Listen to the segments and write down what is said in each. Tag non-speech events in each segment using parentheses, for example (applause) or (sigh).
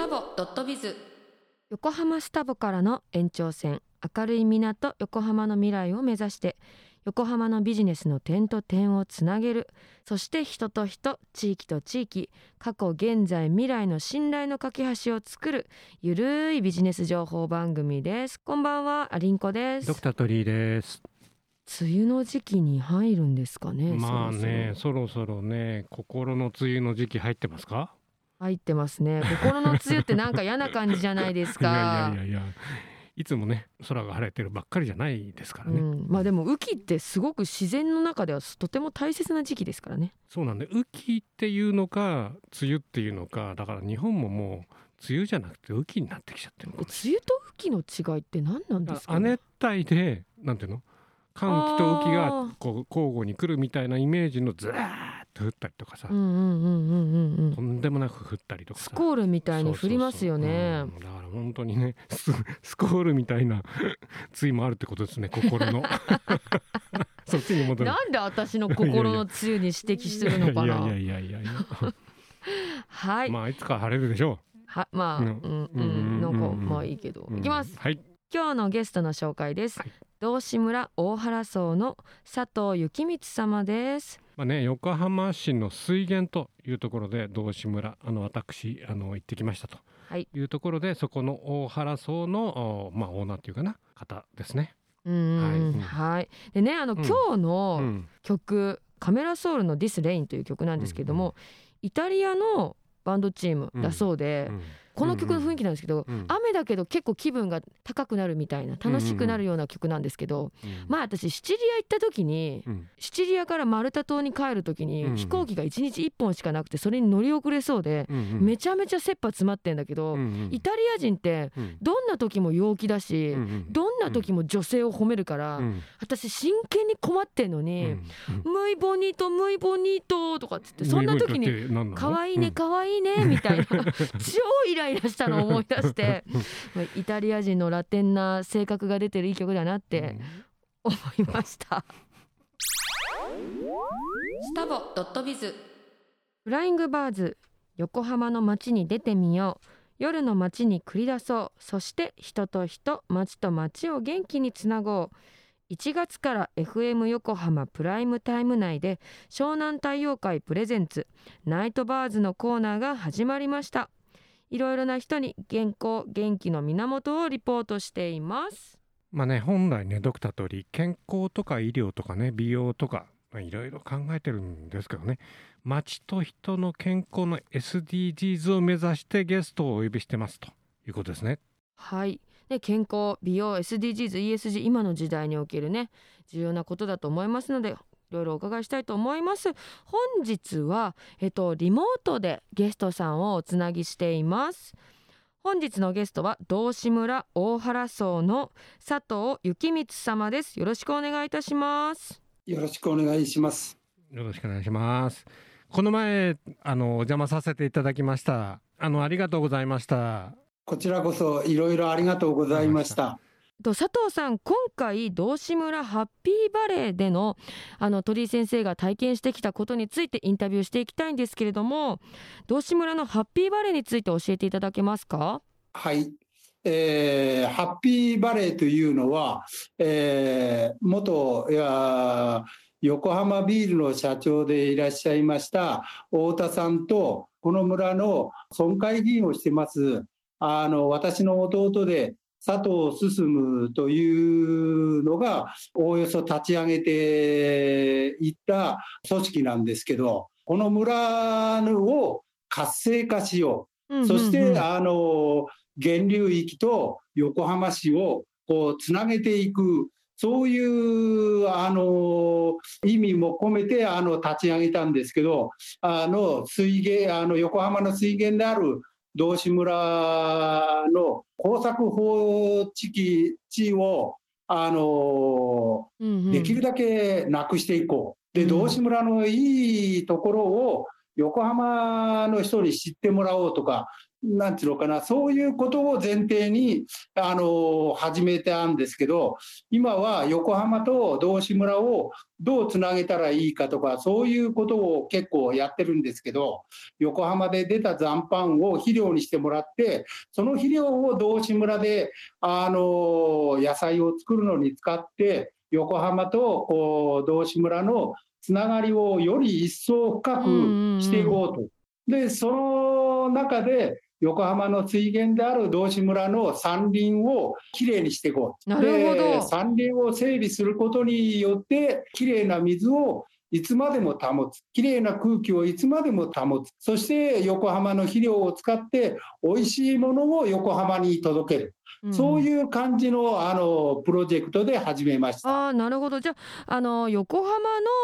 タボドットビズ横浜スタボからの延長線明るい港横浜の未来を目指して横浜のビジネスの点と点をつなげるそして人と人地域と地域過去現在未来の信頼の架け橋を作るゆるいビジネス情報番組ですこんばんはアリンコですドクタートリーです。梅雨の時期に入るんですかねまあね、そそろそろね、心の梅雨の時期入ってますか。入ってますね。心の梅雨ってなんか嫌な感じじゃないですか。(laughs) いやいやいや。いつもね、空が晴れてるばっかりじゃないですからね。うん、まあでも雨季ってすごく自然の中ではとても大切な時期ですからね。そうなんで、雨季っていうのか、梅雨っていうのか、だから日本ももう梅雨じゃなくて雨季になってきちゃってる梅雨と雨季の違いって何なんですか、亜熱帯で、なんていうの？寒気と雨季あがー。こう交互に来るみたいなイメージのずーっと降ったりとかさ、とんでもなく降ったりとかさ。スコールみたいに降りますよね。そうん。だから本当にねススコールみたいな (laughs) 対もあるってことですね心の。(laughs) そっちに戻る。なんで私の心の梅雨に指摘するのかな。いやいやいやいや (laughs) はい、まあいつか晴れるでしょはまあううんんうん、うん。なんかうん。まあいいけど、う、いきます。はい。今日のゲストの紹介です、はい。道志村大原荘の佐藤幸光様ですまあね横浜市の水源というところで道志村あの私あの行ってきましたと。はい。いうところでそこの大原荘のおまあオーナーっていうかな方ですね。うんうんはい。はい、でねあの、うん。今日うのん。曲「カメラソウルの This Rain」という曲なんですけども、イタリアのバンドチームだそうで、うんこの曲の雰囲気なんですけど、うん雨だけど結構気分が高くなるみたいな楽しくなるような曲なんですけど、うんまあ私シチリア行った時に、うん。シチリアからマルタ島に帰る時に、うん飛行機が1日1本しかなくてそれに乗り遅れそうで、うんうん。めちゃめちゃ切羽詰まってんだけど、うんうん。イタリア人ってうん。どんな時も陽気だし、うんうん。どんな時も女性を褒めるから、うん私真剣に困ってんのうにん「ムイボニートムイボニート」とかっつってそんな時に「可愛いね可愛いね」みたいな。(laughs) 超イライラしたのを思い出して (laughs) まあイタリア人のラテンな性格が出てるいい曲だなって思いました。スタボドットビズ。フライングバーズ横浜の街に出てみよう。夜の街に繰り出そう。そして人と人街と街を元気につなごう。1月から FM 横浜プライムタイム内で湘南太陽会プレゼンツナイトバーズのコーナーが始まりましたいろいろな人に健康元気の源をリポートしています。まあね本来ねドクター通り健康とか医療とかね美容とかまあいろいろ考えてるんですけどね。街と人の健康の SDGs を目指してゲストをお呼びしてますということですね。はい。で健康美容 SDGs ESG 今の時代におけるね重要なことだと思いますのでいろいろお伺いしたいと思います本日はえっとリモートでゲストさんをおつなぎしています本日のゲストは道志村大原荘の佐藤幸光様ですよろしくお願いいたしますよろしくお願いします。よろしくお願いします。この前あのお邪魔させていただきました。あのありがとうございました。こちらこそいろいろありがとうございました。と佐藤さん今回道志村ハッピーバレーでのあの鳥居先生が体験してきたことについてインタビューしていきたいんですけれども道志村のハッピーバレーについて教えていただけますか？はい。えーハッピーバレーというのは、えー元いや横浜ビールの社長でいらっしゃいました太田さんとこの村の村会議員をしてますあの私の弟で佐藤進というのがおおよそ立ち上げていった組織なんですけどこの村を活性化しよう。そして、あの源流域と横浜市をこうつなげていく、そういうあの意味も込めてあの立ち上げたんですけど、あの水源あの横浜の水源である道志村の耕作放置地をあのできるだけなくしていこう。で、うん道志村のいいところを横浜の人に知ってもらおうとか、なんていうのかな、そういうことを前提に、あの、始めたんですけど、今は横浜と道志村をどうつなげたらいいかとか、そういうことを結構やってるんですけど、横浜で出た残飯を肥料にしてもらって、その肥料を道志村で、あの、野菜を作るのに使って、横浜とこう道志村のつながりをより一層深くしていこうと。で、その中で、横浜の水源である道志村の山林をきれいにしていこう。なるほどで山林を整備することによって、きれいな水をいつまでも保つ。きれいな空気をいつまでも保つ。そして横浜の肥料を使って、美味しいものを横浜に届ける。そうういう感じのあのプロジェクトで始めました。あーなるほどじゃああの横浜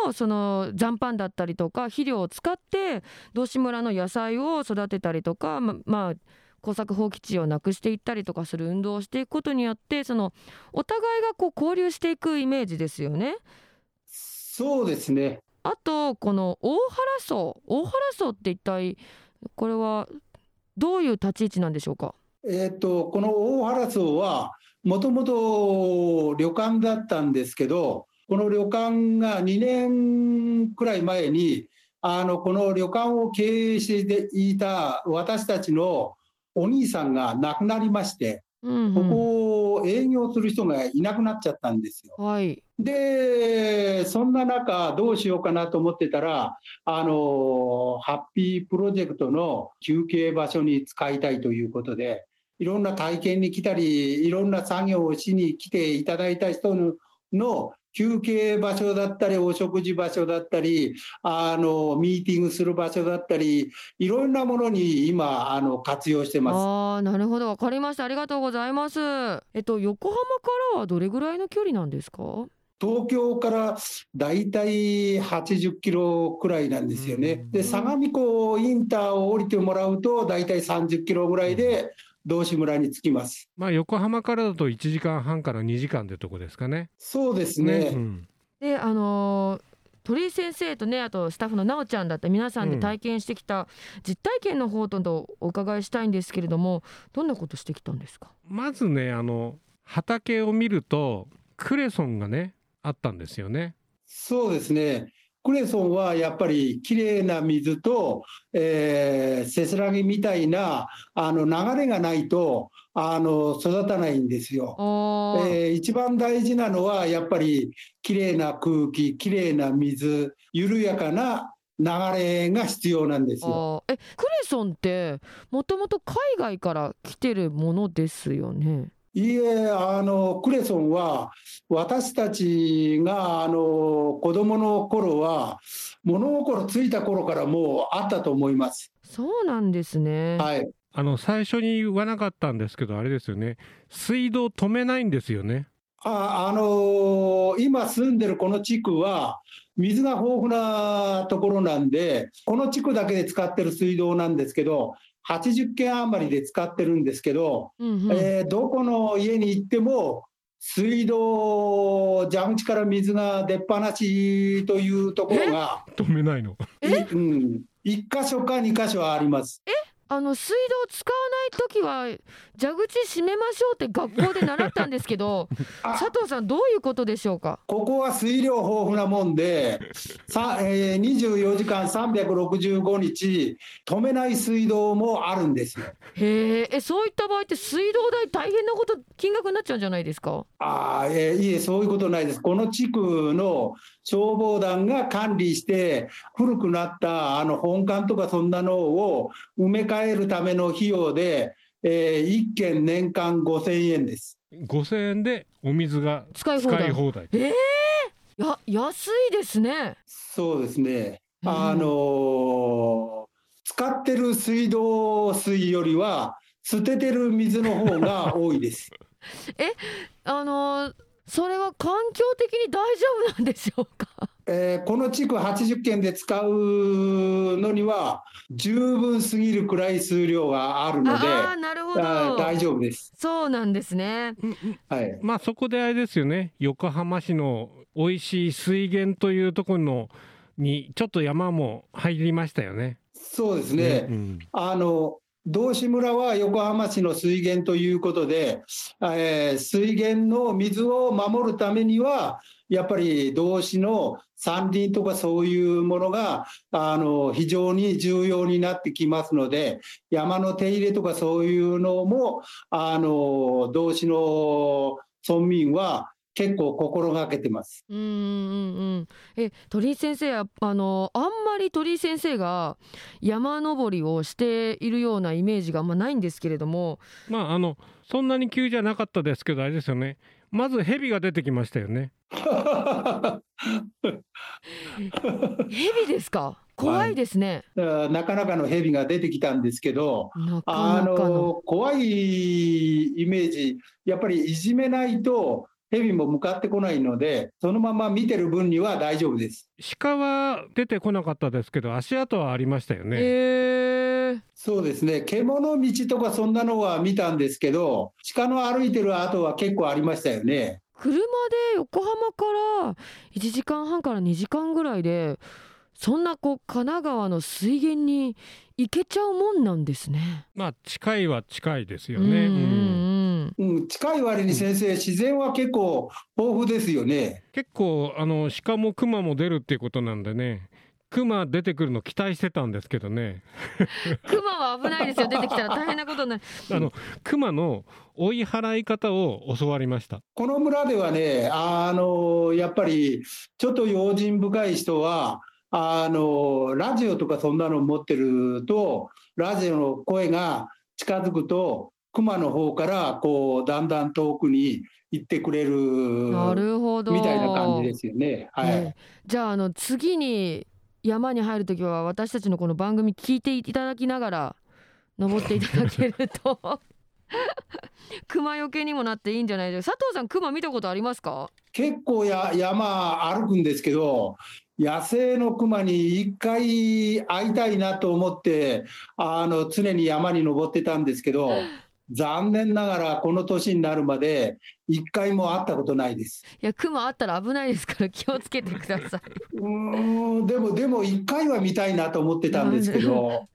のその残飯だったりとか肥料を使って道志村の野菜を育てたりとかままあ耕作放棄地をなくしていったりとかする運動をしていくことによってそのお互いがこう交流していくイメージですよね。そうですね。あとこの大原荘大原荘って一体これはどういう立ち位置なんでしょうか？えっとこの大原荘はもともと旅館だったんですけどこの旅館が2年くらい前にあのこの旅館を経営していた私たちのお兄さんが亡くなりましてうん、こうん、こを営業する人がいなくなっちゃったんですよ。はいで、そんな中、どうしようかなと思ってたら、あの、ハッピープロジェクトの休憩場所に使いたいということで、いろんな体験に来たり、いろんな作業をしに来ていただいた人のの休憩場所だったり、お食事場所だったり、あの、ミーティングする場所だったり、いろんなものに今、あの、活用してます。ああなるほど。わかりました。ありがとうございます。えっと横浜からはどれぐらいの距離なんですか？東京からだいたい80キロくらいなんですよね。で、相模湖インターを降りてもらうと、だいたい30キロぐらいで道志村に着きます。まあ横浜からだと1時間半から2時間ってとこですかね。そうですね。うんであのー鳥居先生とねあとスタッフのなおちゃんだって皆さんで体験してきた実体験の方とお伺いしたいんですけれどもどんなことしてきたんですか？まずねあの畑を見るとクレソンがねあったんですよね。そうですね。クレソンはやっぱりきれいな水と、えーせせらぎみたいなあの流れがないとあの育たないんですよ。えー一番大事なのはやっぱりきれいな空気きれいな水緩やかな流れが必要なんですよ。えクレソンってもともと海外から来てるものですよね？いいえあのクレソンは私たちがあの子供の頃は物心ついた頃からもうあったと思います。そうなんですね、はい。あの最初に言わなかったんですけどあれですよね水道止めないんですよね。ああの今住んでるこの地区は水が豊富なところなんでこの地区だけで使ってる水道なんですけど80軒余りで使ってるんですけど、うんうん。えーどこの家に行っても水道蛇口から水が出っ放しというところが、止めないの。いうん、1箇所か2箇所あります。あの水道使わ時は蛇口閉めましょうって学校で習ったんですけど (laughs) あ佐藤さんどういうことでしょうか？ここは水量豊富なもんで、さえー24時間365日、止めない水道もあるんですよ。へええそういった場合って水道代大変なこと金額になっちゃうんじゃないですか？あーえーいえ、そういうことないです。この地区の消防団が管理して、古くなったあの本館とかそんなのを埋め替えるための費用で、え1件年間5000円です。5000円でお水が使い放題使い放題。えー、や安いですねそうですね。うんあのー使ってる水道水よりは、捨ててる水の方が多いです。(laughs) あのーそれは環境的に大丈夫なんでしょうか？えーこの地区80軒で使うのには、十分すぎるくらい数量があるので、ああなるほど大丈夫です。そうなんですねはい。まあそこであれですよね横浜市の美味しい水源というところのにちょっと山も入りましたよね。そうですね。うんあの、道志村は横浜市の水源ということで、えー水源の水を守るためには、やっぱり道志の山林とかそういうものがあの非常に重要になってきますので、山の手入れとかそういうのも、あの道志の村民は結構心がけてます。うんうんうんえ鳥居先生やあのあんまり鳥居先生が山登りをしているようなイメージがあんまないんですけれども。まああのそんなに急じゃなかったですけどあれですよね。まず蛇が出てきましたよね。蛇ですか？怖いですね、なかなかの蛇が出てきたんですけど、なかあなかの。の怖いイメージ、やっぱりいじめないと、蛇も向かってこないので、そのまま見てる分には大丈夫です。鹿は出てこなかったですけど足跡はありましたよね、へえそうですね、獣道とかそんなのは見たんですけど、鹿の歩いてる跡は結構ありましたよね。車で横浜から1時間半から2時間ぐらいでそんなこう神奈川の水源に行けちゃうもんなんですね。まあ近いは近いですよね、うんうん。近い割に先生、自然は結構豊富ですよね。結構あの鹿も熊も出るっていうことなんでね。熊出てくるの期待してたんですけどね。(laughs) 熊は危ないですよ。出てきたら大変なことになる。(laughs) あの熊の追い払い方を教わりました。この村ではね、あのやっぱりちょっと用心深い人は、あのラジオとかそんなの持ってると、ラジオの声が近づくと、熊の方からこうだんだん遠くに行ってくれるなるほど。みたいな感じですよね。はい。ねじゃああの次に山に入るときは私たちのこの番組聞いていただきながら登っていただけると (laughs) 熊よけにもなっていいんじゃないですか佐藤さん熊見たことありますか？結構や山歩くんですけど、野生の熊に一回会いたいなと思って、あの常に山に登ってたんですけど、残念ながらこの年になるまで一回も会ったことないです。いや熊あったら危ないですから気をつけてください。うーん、でも、でも一回は見たいなと思ってたんですけど、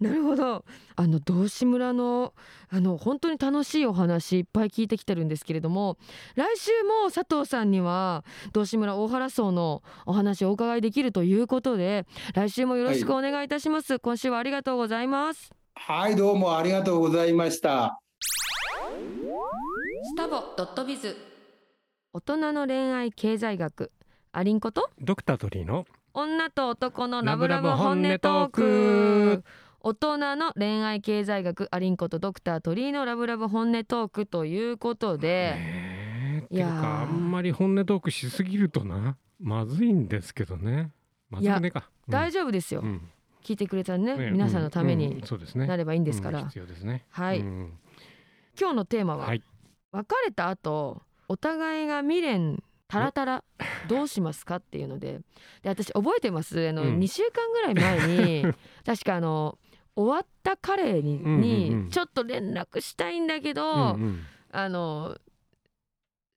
なる。(laughs) ほど。あの道志村のあの本当に楽しいお話いっぱい聞いてきてるんですけれども来週も佐藤さんには道志村大原荘のお話をお伺いできるということで来週もよろしくお願いいたします、今週はありがとうございますはい、どうもありがとうございました。スタボドットビズ。大人の恋愛経済学。アリンコと？ドクタートリーの？女と男のラブラブ本音トーク。ク。大人の恋愛経済学。アリンコと？ドクター鳥居のラブラブ本音トーク。ということで、ねえ。っていやあんまり本音トークしすぎるとな。まずいんですけどね。まずくねえか。大丈夫ですよ、うん聞いてくれたねね皆さんのためうんうになればいいんですから、ね。はい。うん今日のテーマは、はい。別れた後お互いが未練タラタラ (laughs) どうしますかっていうので。で私覚えてます？あの、うん。2週間ぐらい前に (laughs) 確かあの終わった彼に,、うんうんうん。ちょっと連絡したいんだけど、うんうん。あのうん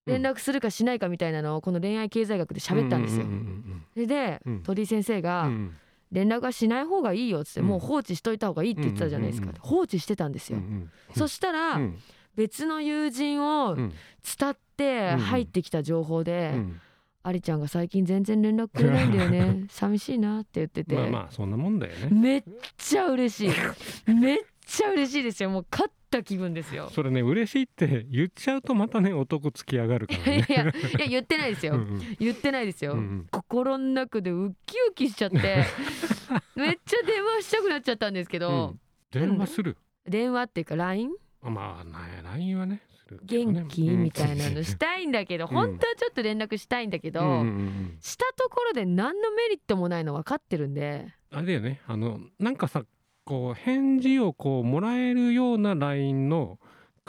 連絡するかしないかみたいなのをこの恋愛経済学で喋ったんですよ。うんうんそれで、うん。鳥居先生うんがうん「連絡はしない方がいいよ」っつって、うん。もう放置しといた方がいいって言ってたじゃないですか、放置してたんですよ。そしたら、うん。別の友人をうん。伝ってうん。入ってきた情報で、うん。アリちゃんが最近全然連絡くれないんだよね。(laughs) 寂しいなって言ってて、まあまあそんなもんだよね。めっちゃ嬉しい。めっちゃ嬉しいですよ。もう勝った気分ですよ。それね嬉しいって言っちゃうとまたね男つき上がるからね。(laughs) いやいや言ってないですよ、うんうん。言ってないですよ、うんうん。心の中でウキウキしちゃって (laughs) めっちゃ電話したくなっちゃったんですけど、うん。電話する？電話っていうか LINE あまあな LINE はね元気？みたいなのしたいんだけど、うん。本当はちょっと連絡したいんだけど、うんうんうん。したところで何のメリットもないの分かってるんで。あれだよね。あのなんかさこう返事をこうもらえるような LINE の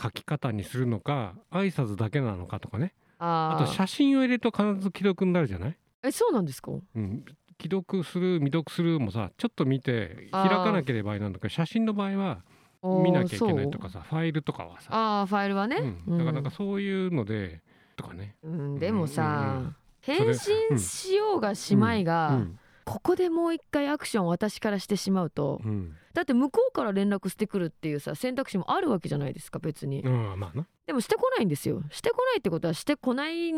書き方にするのか挨拶だけなのかとかね。ああと写真を入れると必ず既読になるじゃない、えそうなんですか？うん、既読する未読するもさちょっと見て開かなければいいなんだけど写真の場合は見なきゃいけないとかさファイルとかはさ、ああファイルはね、うん、だからなんかそういうのでとかね、うんでもさ、うんうん。返信しようがしまいが、うん。ここでもう一回アクションを私からしてしまうとうんだって向こうから連絡してくるっていうさ選択肢もあるわけじゃないですか別に、うんまあな。でもしてこないんですよ。してこないってことはしてこない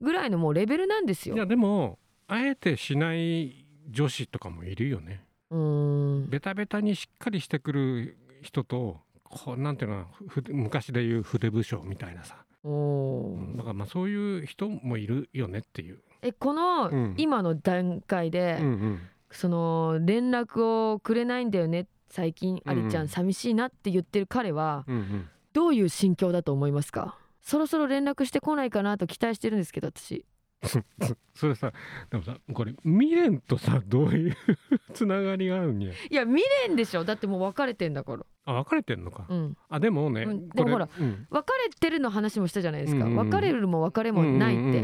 ぐらいのもうレベルなんですよ。いやでもあえてしない女子とかもいるよね。うーん。ベタベタにしっかりしてくる人とこうなんていうの昔でいう筆武将みたいなさ、おー。だからまあそういう人もいるよねっていう、えこのうん。今の段階で、うんうん、その連絡をくれないんだよね最近うんアリちゃん寂しいなって言ってる彼はどういう心境だと思いますか？そろそろ連絡してこないかなと期待してるんですけど私。(laughs) それさでもさこれ未練とさどういう (laughs) つながりがあるんや？いや未練でしょ。だってもう別れてんだから。あ別れてんのか、うん。あでもね、うん。でもほらうん。別れてるの話もしたじゃないですか、うんうんうん。別れるも別れもないって、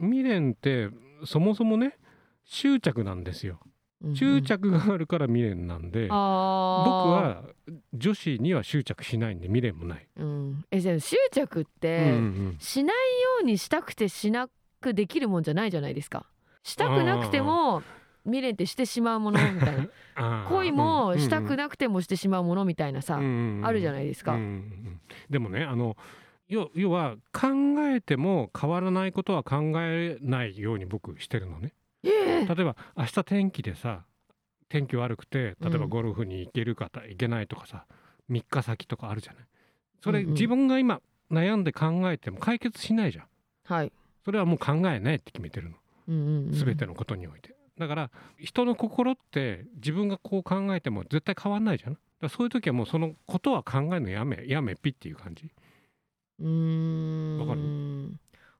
未練ってそもそもね執着なんですよ。うんうん。執着があるから未練なんで、僕あー。は女子には執着しないんで未練もない、うん、えじゃあ執着っうんてうん。しないようにしたくてしなくできるもんじゃないじゃないですか。したくなくても未練ってしてしまうものみたいな (laughs) 恋もしたくななくてもしてしまうものみたいなさ、あるじゃないですか、うんうんうんでもねあの要要は考えても変わらないことは考えないように僕してるのねええ。例えば明日天気でさ天気悪くて例えばうん。ゴルフに行けるか行けないとかさ3日先とかあるじゃない？それうんうん。自分が今悩んで考えても解決しないじゃん。はい、それはもう考えないって決めてるの。うんうんうん全てのことにおいて。だから人の心って自分がこう考えても絶対変わんないじゃんだそういう時はもうそのことは考えるのやめやめぴっていう感じ。うーん。わかる？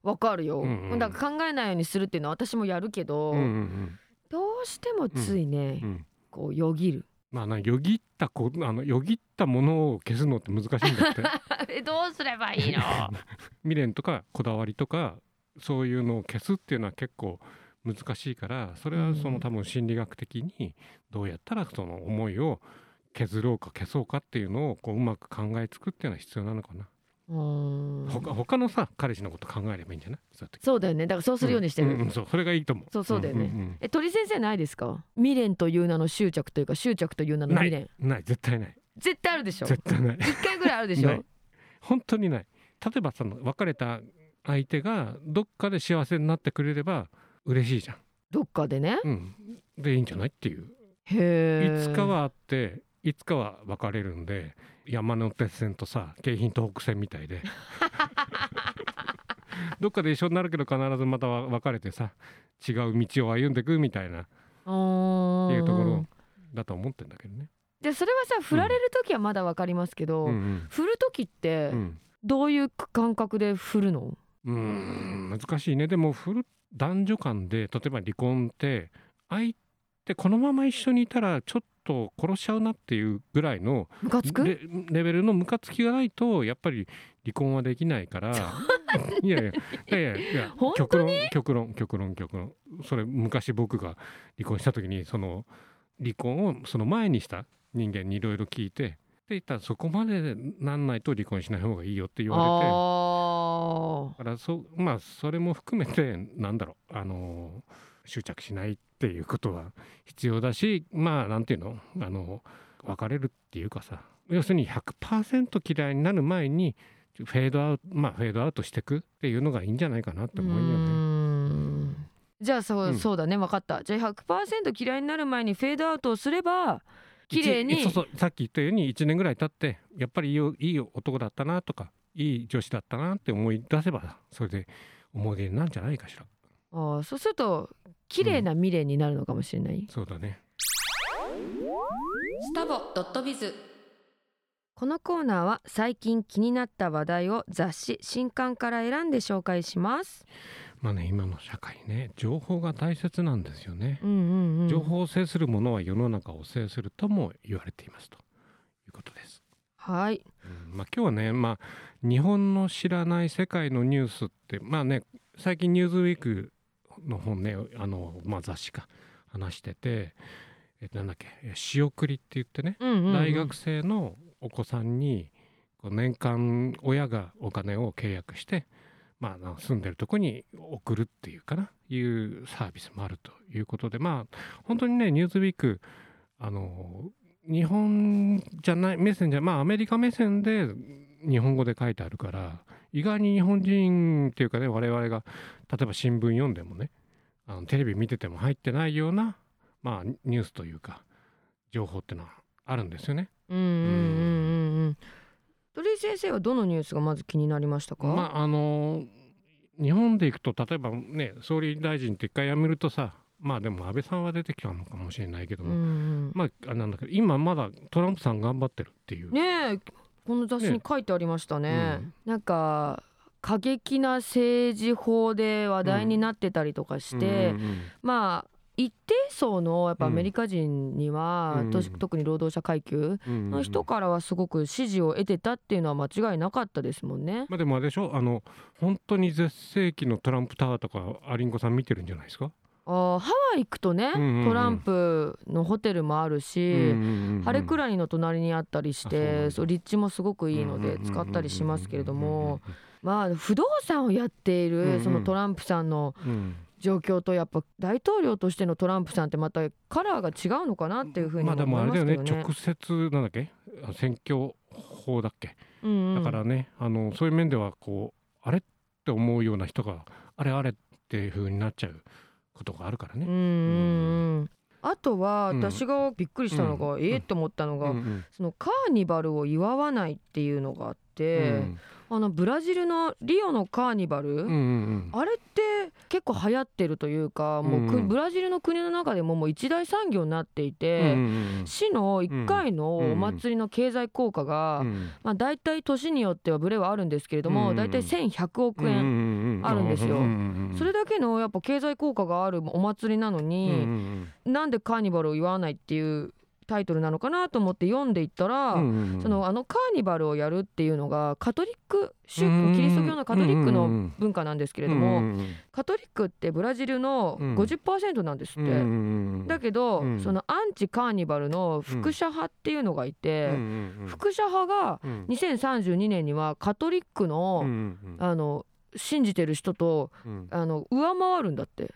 わかるよ、うんうん。だから考えないようにするっていうのは私もやるけど、うんうんどうしてもついね、うんうん。こうよぎる。まあなよぎったこあのよぎったものを消すのって難しいんだって。え (laughs) どうすればいいの？(laughs) 未練とかこだわりとかそういうのを消すっていうのは結構難しいからそれはそうん。の多分心理学的にどうやったらその思いを削ろうか消そうかっていうのをこううまく考えつくっていうのは必要なのかな、他他のさ彼氏のこと考えればいいんじゃない？そうだよね。だからそうするようにしてる、んんん。そう。それがいいと思う。そうそうだよね。んんえ鳥先生ないですか？未練という名の執着というか執着という名の未練。うんない。絶対ない。絶対あるでしょ？絶対ない。一回ぐらいあるでしょ？本当にない。例えばその別れた相手がどっかで幸せになってくれれば嬉しいじゃん。どっかでね。うん、でいいんじゃない？っていう。いつかはあっていつかは別れるんで山手線とさ京浜東北線みたいで。(laughs) どっかで一緒になるけど必ずまた別れてさ違う道を歩んでいくみたいな。っっていうところだと思ってんだけどね。でそれはさ振られる時はまだわかりますけど、うん振る時ってうん。どういう感覚で振るの、うん、難しいね。でもフル男女間で例えば離婚って相手このまま一緒にいたらちょっと殺しちゃうなっていうぐらいのレレベルのムカつきがないとやっぱり離婚はできないから。いやいやいやいやいや本極論極論極論極論。それ昔僕が離婚した時にその離婚をその前にした人間にいろいろ聞いてで言ったらそこまでなんないと離婚しない方がいいよって言われて。あだからそまあそれも含めてなんだろうあの執着しないっていうことは必要だしまあなんていうの？あの別れるっていうかさ要するに100%嫌いになる前にフェードアウトまあフェードアウトしていくっていうのがいいんじゃないかなってー思うよね。じゃあそう,、うん。そうだね。分かった。じゃあ100%嫌いになる前にフェードアウトをすれば綺麗に一そうそう。さっき言ったように1年ぐらい経ってやっぱりいいよいい男だったなとかいい女子だったなって思い出せばそれで思い出になるんじゃないかしら。あーそうすると綺麗な未練になるのかもしれない、そうだね。スタボドットビズ。このコーナーは最近気になった話題を雑誌新刊から選んで紹介します。まあね今の社会ね情報が大切なんですよね。うんうんうん。情報を制するものは世の中を制するとも言われていますと。いうことです。はい。うん。まあ、今日はね、まあ、日本の知らない世界のニュースってまあね最近「ニューズウィークの本ねあの、まあ、雑誌か話しててえなんだっけ仕送りって言ってね、うんうんうん。大学生のお子さんにこう年間親がお金を契約して、まあ、住んでるとこに送るっていうかないうサービスもあるということでまあ本当にね「ニューズウィークあの日本じゃない目線じゃまあアメリカ目線で日本語で書いてあるから意外に日本人っていうかね我々が例えば新聞読んでもねあのテレビ見てても入ってないような、まあ、ニュースというか情報っていうのはあるんですよね。うんうんうんうんうん鳥居先生はどのニュースがまず気になりましたか、まああの日本でいくと例えばね総理大臣って一回辞めるとさまあでも安倍さんは出てきたのかもしれないけども、うんうんまああなんだけど今まだトランプさん頑張ってるっていう。ねえこの雑誌に書いてありましたね。うん。なんか過激な政治法で話題になってたりとかして、うんうんまあ一定層のやっぱアメリカ人には、うん。特に労働者階級うん。の人からはすごく支持を得てたっていうのは間違いなかったですもんね。まあでもあれでしょ？あの本当に絶世紀のトランプタワーとかアリンコさん見てるんじゃないですか？あーハワイ行くとね、うんうんうん。トランプのホテルもあるし、ハレクらラニの隣にあったりしてだ。そう立地もすごくいいので使ったりしますけれども。まあ不動産をやっていうんうん。るそのトランプさんのうん。状況とやっぱ大統領としてのトランプさんってまたカラーが違うのかなっていうふうにまあでも思いもあれだよますけどね。ね直接なんだっけ？あ選挙法だっけ？うんうんだからねあのそういう面ではこうあれって思うような人があれあれっていう風になっちゃうことがあるからね。うんあとはうん私がびっくりしたのが、うん。ええって思ったのが、そのカーニバルを祝わないっていうのがあって、あのブラジルのリオのカーニバル、うんうんうん。あれって結構流行ってるというかもうく、うんブラジルの国の中でももう一大産業になっていて、うんうん市の1回のお祭りの経済効果が、うんまあ、大体年によってはブレはあるんですけれども、うん大体1100億円、円あるんですよ。それだけのやっぱ経済効果があるお祭りなのに、なんでカーニバルを祝わないっていうタイトルなのかなと思って読んでいったら、そのあのカーニバルをやるっていうのがカトリック宗うんキリスト教のカトリックのうんうんうん文化なんですけれども、カトリックってブラジルのうん。50%なんですって。だけど、うん。そのアンチカーニバルの副社派っていうのがいて、副社派が2032年にはカトリックの、あの信じてる人とあの上回るんだって。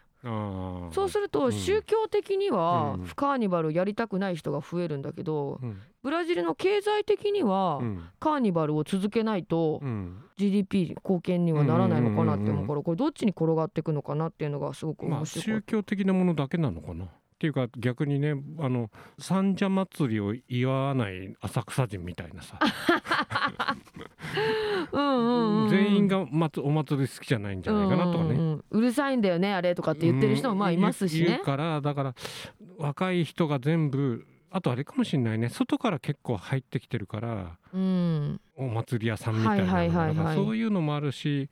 そうするとうん。宗教的にはうん。カーニバルやりたくない人が増えるんだけどうん。ブラジルの経済的にはうん。カーニバルを続けないとうん。GDP 貢献にはならないのかなって思うからこれどっちに転がっていくのかなっていうのがすごくまあ面白かっ宗教的なものだけなのかな？っていうか逆にねあの三社祭りを祝わない浅草人みたいなさ (laughs) 全員がまつお祭り好きじゃないんじゃないかなとかね。うんうんうん。うるさいんだよねあれとかって言ってる人もまあいますしね。言う言う。からだから若い人が全部あとあれかもしれないね。外から結構入ってきてるからうん、お祭り屋さんみたいなはいはいはいはいだからそういうのもあるし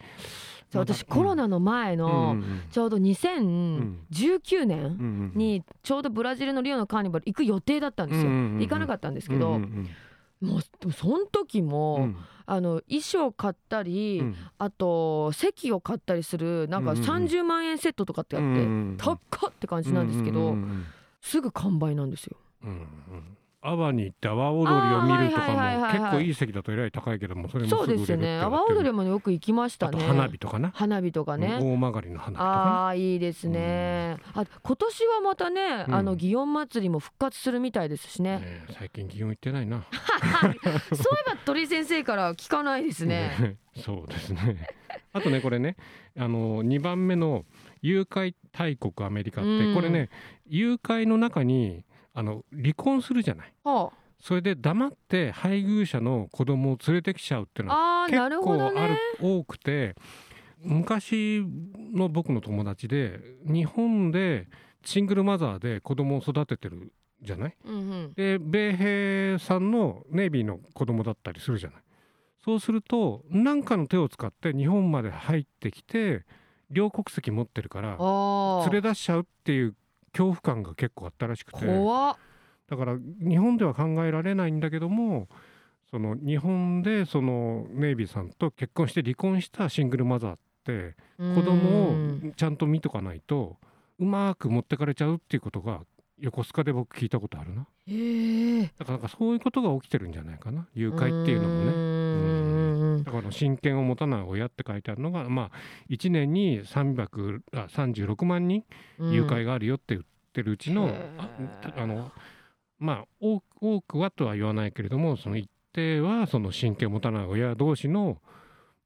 私コロナの前のちょうど2019年にちょうどブラジルのリオのカーニバル行く予定だったんですよ。行かなかったんですけど、もうその時も、あの衣装買ったり、あと席を買ったりするなんかうんうんうん。30万円セットとかってあって、高っって感じなんですけど、すぐ完売なんですよ。阿波に行って阿波踊りを見るとかも結構いい席だとえらい高いけどもそれもすそうですね。阿波踊りもよく行きましたね。あと花火とかな花火とかね。大曲りの花火とかああいいですね。あ今年はまたね、うんあの祇園祭りも復活するみたいですしね。なねえ最近祇園行ってないな (laughs) そういえば鳥居先生から聞かないですね。ねそうですねあとねこれねあの2番目の誘拐大国アメリカって、うんこれね誘拐の中にあの離婚するじゃないはそれで黙って配偶者の子供を連れてきちゃうっていうのは結構あるね。多くて昔の僕の友達で日本でシングルマザーで子供を育ててるじゃない？うんうん。で米兵さんのネイビーの子供だったりするじゃない？そうすると何かの手を使って日本まで入ってきて両国籍持ってるからああ。連れ出しちゃうっていう恐怖感が結構あったらしくて。だから日本では考えられないんだけどもその日本でそのネイビーさんと結婚して離婚したシングルマザーって子供うんをちゃんと見とかないとうまく持ってかれちゃうっていうことが横須賀で僕聞いたことあるな。だからなんかそういうことが起きてるんじゃないかな。誘拐っていうのもね。ねだから親権を持たない親って書いてあるのがまあ1年に300あ36万人誘拐があるよって言ってるうちの、ああのまあ多多くはとは言わないけれどもその一定はその神経を持たない親同士の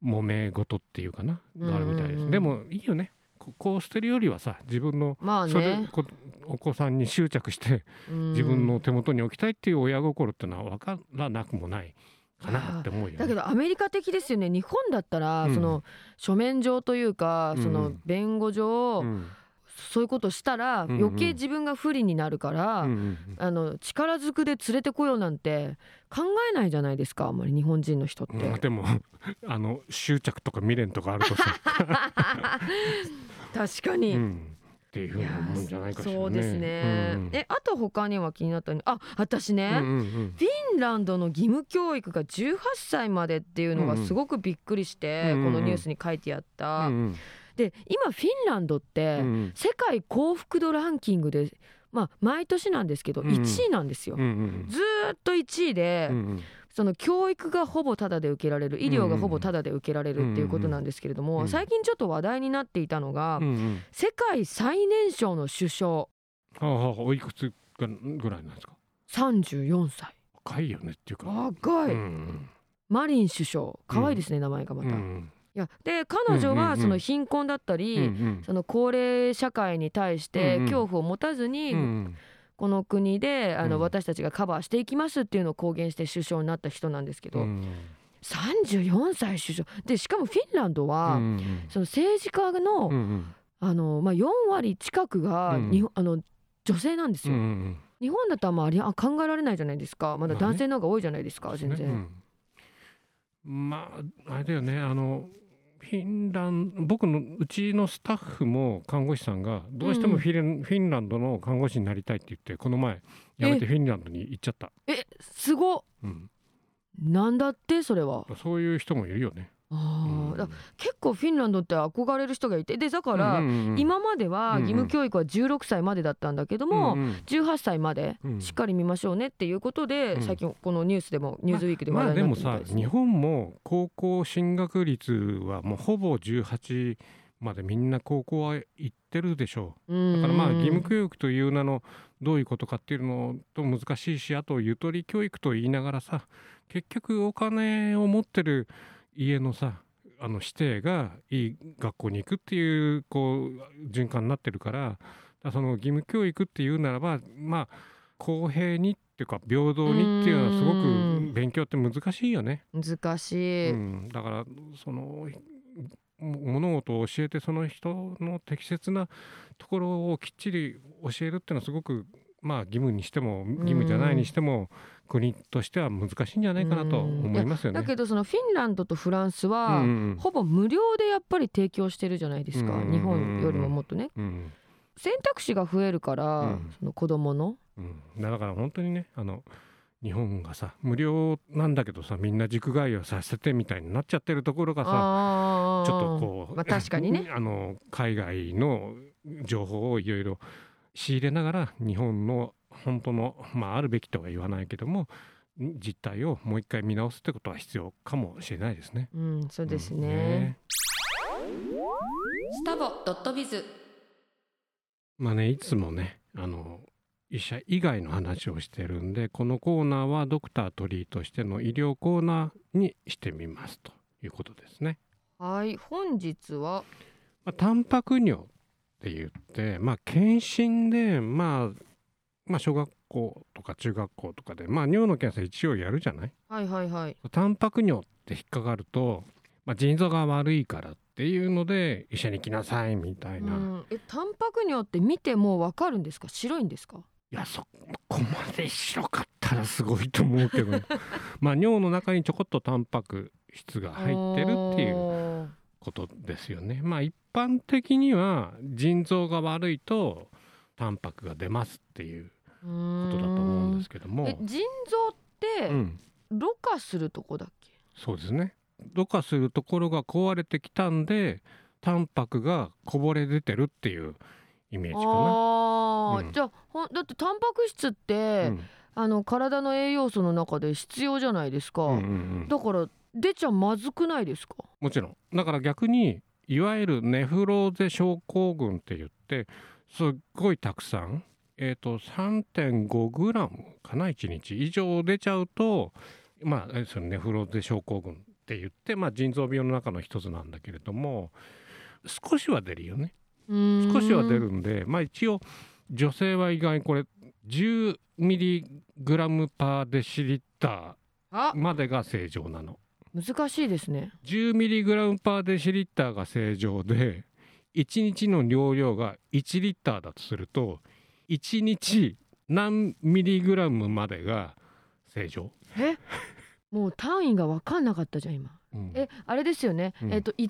揉め事っていうかながあるみたいです、うんうんうん。でもいいよねここう捨てるよりはさ自分のまあそれねこお子さんに執着して自分の手元に置きたいっていう親心ってのは分からなくもないかなって思うよね。だけどアメリカ的ですよね。日本だったら、うん。その書面上というか、うん。その弁護上、うん。そういうことしたら、余計自分が不利になるから、うんうんあの力ずくで連れてこようなんて考えないじゃないですかあんまり日本人の人って。でもあの執着とか未練とかあるとさ、(laughs) 確かに、うん、っていうふうに思うんじゃないかしらね。そうですね、うんえあと他には気になったの？あ私ね、うんうんフィンランドの義務教育が18歳までっていうのがうんうんすごくびっくりして、うんうんこのニュースに書いてあった、うんで今フィンランドって、うんうん。世界幸福度ランキングでまあ毎年なんですけどうんうん。1位なんですよ、うんうんずーっと1位で、うんうんその教育がほぼタダで受けられる医療がほぼタダで受けられるっていうことなんですけれども、うんうん最近ちょっと話題になっていたのが、うんうん。世界最年少の首相。はあはあおいくつがぐらいなんですか？34歳。若いよねっていうか。若い、うんマリン首相。可愛いですね、名前がまた。いうん。やで彼女うんうんうん。はその貧困だったり、うんうん。その高齢社会に対してうんうん。恐怖を持たずに、うんこの国であの、うん。私たちがカバーしていきますっていうのを公言して首相になった人なんですけど、うん。34歳首相。でしかもフィンランドは、うんその政治家の,、あのまあ、4割近くが、あの女性なんですよ、日本だったらまあありあ考えられないじゃないですか。まだ男性の方が多いじゃないですか、全然、まああれだよね。あのフィンラン僕のうちのスタッフも看護師さんがどうしてもフィフィンランドの看護師になりたいって言ってこの前やめてフィンランドに行っちゃった、えすごっ。うん、なんだってそれは。そういう人もいるよね。あー、うん。だ結構フィンランドって憧れる人がいて。でだから、今までは義務教育は16歳までだったんだけども、うんうん。18歳までうん。しっかり見ましょうねっていうことで、うん。最近このニュースでも「ニューズウィークで話まあ題になってでもさるみたいですね日本も高校進学率はもうほぼ18までみんな高校は行ってるでしょう。だからまあ義務教育という名のどういうことかっていうのと難しいしあとゆとり教育と言いながらさ結局お金を持ってる家のさあの指定がいい学校に行くっていうこう循環になってるからその義務教育っていうならばまあ公平にっていうか平等にっていうのはすごうんく勉強って難しいよね。難しい、うん、だからそのも物事を教えてその人の適切なところをきっちり教えるっていうのはすごくまあ義務にしても義務じゃないにしても国としては難しいんじゃないかなと思いますよね。だけどそのフィンランドとフランスは、ほぼ無料でやっぱり提供してるじゃないですか、うん。日本よりももっとね。うん。選択肢が増えるから、うん。その子供の。うん、だから本当にねあの日本がさ無料なんだけどさみんな塾通いをさせてみたいになっちゃってるところがさちょっとこう、まあ確かにね。あの海外の情報をいろいろ仕入れながら日本の本当の、まあ、あるべきとは言わないけども実態をもう一回見直すってことは必要かもしれないですね。うんそうですうんね,、スタボドットビズまあねいつもねあの医者以外の話をしてるんでこのコーナーはドクタートリーとしての医療コーナーにしてみますということですね。はい本日は？まあ、タンパク尿って言って、まあ、検診で、まあ、まあ小学校とか中学校とかで、まあ、尿の検査一応やるじゃない？はいはいはい。タンパク尿って引っかかると、まあ、腎臓が悪いからっていうので医者に来なさいみたいな、いうん。えタンパク尿って見てもうわかるんですか？白いんですか？やそこまで白かったらすごいと思うけど。(laughs) まあ尿の中にちょこっとタンパク質が入ってるっていう。うことですよね。まあ一般的には腎臓が悪いとタンパクが出ますっていうことだと思うんですけども。え、腎臓ってうん、ろ過するとこだっけ、そうですね。ろ過するところが壊れてきたんでタンパクがこぼれ出てるっていうイメージかな。ああ、うん。じゃあほんだってタンパク質って、うん。あの体の栄養素の中で必要じゃないですか、うんうんうん。だから出ちゃまずくないですか？もちろん。だから逆にいわゆるネフローゼ症候群って言ってすっごいたくさんえー、と3.5グラムかな1日以上出ちゃうとまあそのネフローゼ症候群って言って、まあ、腎臓病の中の一つなんだけれども少しは出るよね。少少しは出るんで、まあ、一応女性は意外にこれ10ミリグラムパーデシリッタあ。ーまでが正常なの。難しいですね。10ミリグラムパーデシリッターが正常で1日の尿量が1リッターだとすると1日何ミリグラムまでが正常。え？もう単位が分かんなかったじゃん今。うん。えあれですよね、うん。えっと1リッ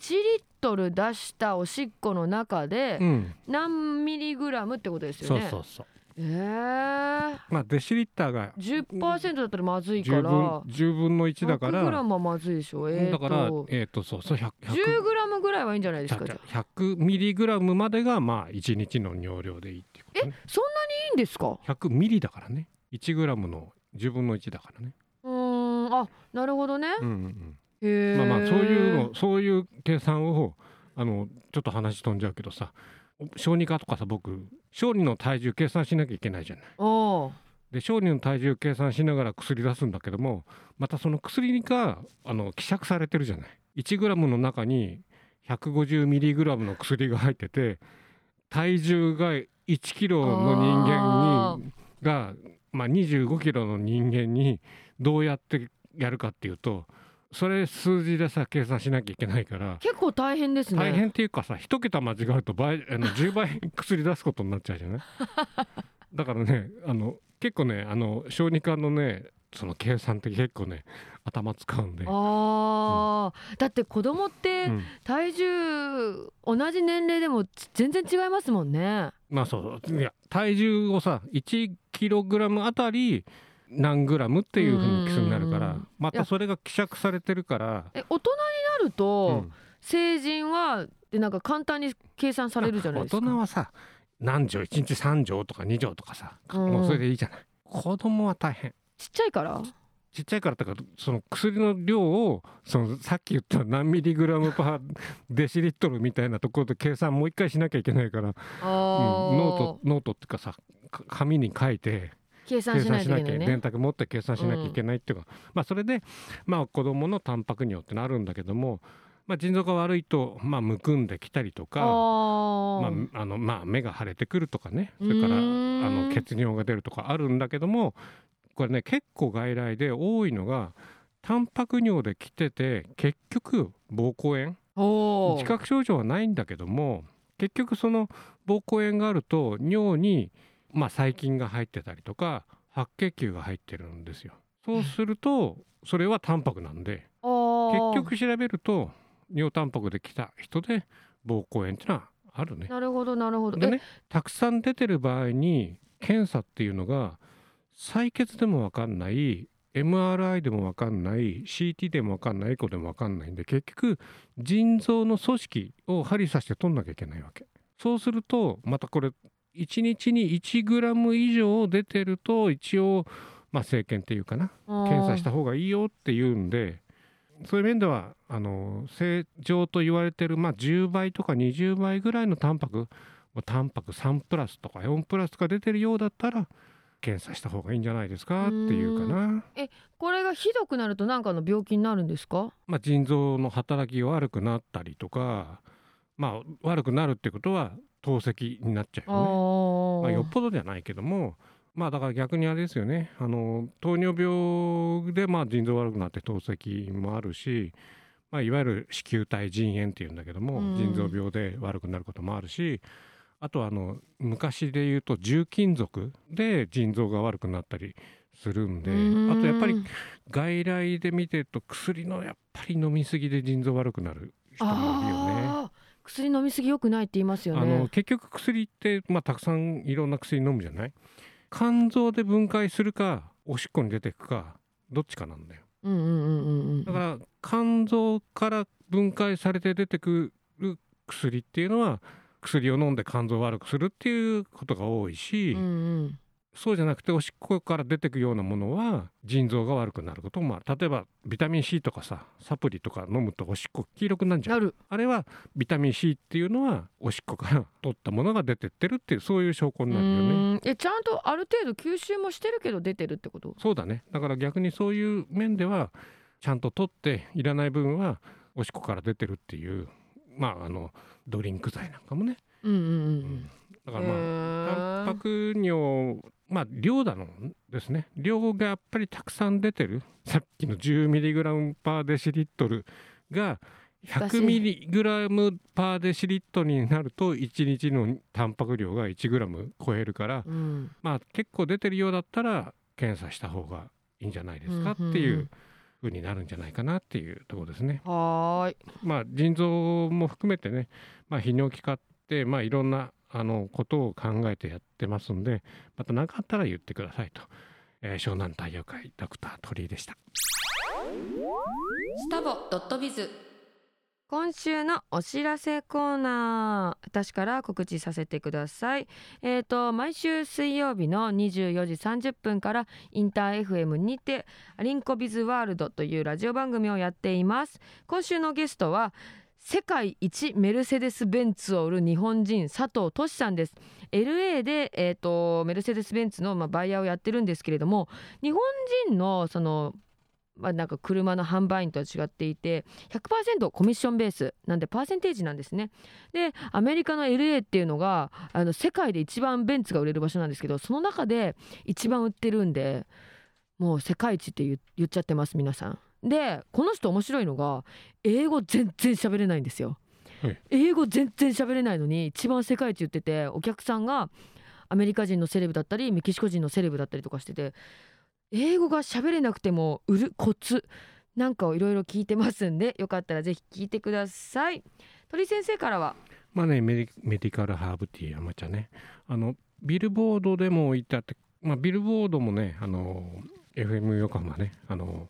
トル出したおしっこの中でうん、何ミリグラムってことですよそうねそうそう。えー、まあデシリッターが10%だったらまずいか10ら分10分の1だか100グラら、ムはまずいでしょ。えー、だからとえっ、とそうそう100 10グラムぐらいはいいんじゃないですかじゃあ。100ミリグラムまでがまあ1日の尿量でいいっていうことね。そんなにいいんですか？100ミリだからね。1グラムの10分の1だからね。うーん。あなるほどね、うんうんへえうん、まあまあそういうのそういう計算をあのちょっと話飛んじゃうけどさ小児科とかさ僕小児の体重計算しなきゃいけないじゃない。で小児の体重計算しながら薬出すんだけどもまたその薬があの希釈されてるじゃない。1グラムの中に150ミリグラムの薬が入ってて体重が1キロの人間にが、まあ、25キロの人間にどうやってやるかっていうとそれ数字でさ計算しなきゃいけないから。結構大変ですね。大変っていうかさ一桁間違うと倍あの (laughs) 10倍薬出すことになっちゃうじゃない？だからねあの結構ねあの小児科のねその計算って結構ね頭使うんで。あー、だって子供ってうん。体重同じ年齢でも全然違いますもんね。まあそうそう。いや体重をさ1キログラムあたり何グラムっていうふうに基準になるからまたそれが希釈されてるから、え大人になるうと、ん。成人はでなんか簡単に計算されるじゃないですか。大人はさ何錠1日3錠とか2錠とかさ、うん。もうそれでいいじゃない。子供は大変。ちっちゃいから？ちっちゃいからとかその薬の量をそのさっき言った何ミリグラム per デシリットルみたいなところで計算もう一回しなきゃいけないから、うんノートノートっていうかさか紙に書いて計算しないといけないね。電卓持って計算しなきゃいけないっていうか、まあそれでまあ子供のタンパク尿ってなるんだけども、まあ、腎臓が悪いとまあむくんできたりとか。まあ、あのまあ目が腫れてくるとかね。それからあの血尿が出るとかあるんだけどもこれね結構外来で多いのがタンパク尿で来てて結局膀胱炎。自覚症状はないんだけども結局その膀胱炎があると尿に、まあ、細菌が入ってたりとか白血球が入ってるんですよ。そうするとそれはタンパクなんで結局調べると尿タンパクで来た人で膀胱炎っていうのはあるね。なるほどなるほどでねたくさん出てる場合に検査っていうのが採血でも分かんない MRI でも分かんない CT でも分かんないエコでも分かんないんで結局腎臓の組織を針刺して取んなきゃいけないわけそうするとまたこれ1日に1グラム以上出てると一応まあ生検っていうかな。えー。検査した方がいいよって言うんでそういう面ではあの正常と言われてる、まあ、10倍とか20倍ぐらいのタンパクまあタンパク3プラスとか4プラスが出てるようだったら検査した方がいいんじゃないですかっていうかな、これがひどくなると何かの病気になるんですか？まあ、腎臓の働きが悪くなったりとか、まあ、悪くなるってことは透析になっちゃうあよね。ーまあ、よっぽどじゃないけどもまあだから逆にあれですよねあの糖尿病でまあ腎臓悪くなって透析もあるし、まあ、いわゆる子宮体腎炎っていうんだけども、うん腎臓病で悪くなることもあるしあとはあの昔で言うと重金属で腎臓が悪くなったりするんでうんあとやっぱり外来で見てると薬のやっぱり飲み過ぎで腎臓悪くなる人もいるよね。薬飲みすぎ良くないって言いますよあのね結局薬って、まあ、たくさんいろんな薬飲むじゃない？肝臓で分解するかおしっこに出てくかどっちかなんだよ。うんうんうんうんうん。だから肝臓から分解されて出てくる薬っていうのは薬を飲んで肝臓を悪くするっていうことが多いし、うんうんそうじゃなくておしっこから出てくようなものは腎臓が悪くなることもまあ例えばビタミン C とかさサプリとか飲むとおしっこ黄色くなるじゃなんる。あれはビタミン C っていうのはおしっこから取ったものが出てってるっていうそういう証拠うになるよね。えちゃんとある程度吸収もしてるけど出てるってこと？そうだね。だから逆にそういう面ではちゃんと取っていらない分はおしっこから出てるっていうまああのドリンク剤なんかもね、うんうんううん。ん。だからまあタンパク尿まあ量だのですね。量がやっぱりたくさん出てる。(laughs) さっきの 10mg パーデシリットルが 100mg パーデシリットルになると1日のタンパク量が 1g 超えるからうん。まあ結構出てるようだったら検査した方がいいんじゃないですかっていう風になるんじゃないかなっていうところですね。はーい。まあ腎臓も含めてね、まあ、泌尿器科ってまあいろんなあのことを考えてやってますんでまた何かあったら言ってくださいと、えー湘南太陽会ドクター鳥居でした。スタボドットビズ。今週のお知らせコーナー私から告知させてください。えーと毎週水曜日の24時30分からインター FM にてアリンコビズワールドというラジオ番組をやっています。今週のゲストは世界一メルセデス・ベンツを売る日本人佐藤俊さんです LA で、えー、とメルセデス・ベンツの、まあ、バイヤーをやってるんですけれども日本人のそのまあ、なんか車の販売員とは違っていて100%コミッションベースなんでパーセンテージなんですね。でアメリカの LA っていうのがあの世界で一番ベンツが売れる場所なんですけどその中で一番売ってるんでもう世界一って言っちゃってます皆さん。でこの人面白いのが英語全然喋れないんですよ。はい。英語全然喋れないのに一番世界一言っててお客さんがアメリカ人のセレブだったりメキシコ人のセレブだったりとかしてて英語が喋れなくても売るコツなんかをいろいろ聞いてますんでよかったらぜひ聞いてください。鳥先生からは？まあねメディカルハーブティー山茶ね。あのビルボードでも置いてあって、まあ、ビルボードもねあの FM 横浜ねあの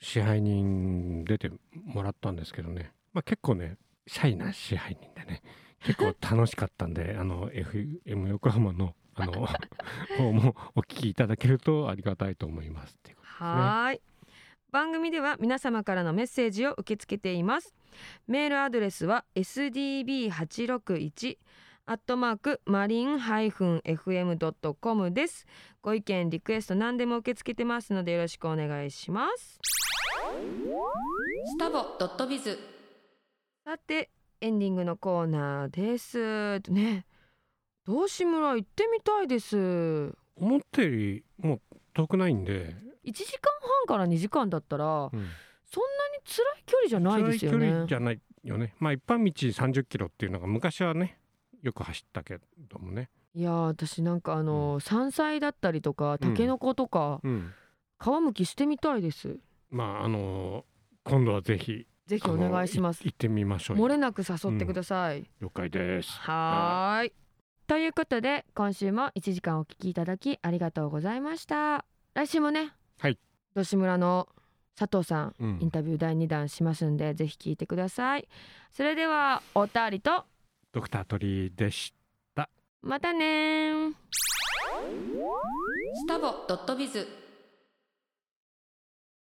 支配人出てもらったんですけどね、まあ、結構ねシャイな支配人でね結構楽しかったんで (laughs) あの FM 横浜のあの (laughs) 方もお聞きいただけるとありがたいと思いますね。は番組では皆様からのメッセージを受け付けています。メールアドレスは sdb861 アットマークマリン -fm.com です。ご意見リクエスト何でも受け付けてますのでよろしくお願いしますスタボドットビズ。さてエンディングのコーナーです。ね。道志村行ってみたいです。1思ったよりもう遠くないんで、時間半から2時間だったらうん。そんなに辛い距離じゃないですよ辛い距ね離じゃないよね。まあ一般道30キロっていうのが昔はねよく走ったけどもね。いやー私なんかあの、山菜だったりとかたけのことか、うん。皮むきしてみたいですまああの今度はぜひぜひお願いします。行ってみましょうよ。漏れなく誘ってください、了解です。はーい。ということで今週も1時間お聞きいただきありがとうございました。来週もねはい。吉村の佐藤さん、うん。インタビュー第2弾しますんでぜひ聞いてください。それではおたりとドクター鳥居でしたまたねースタボドットビズ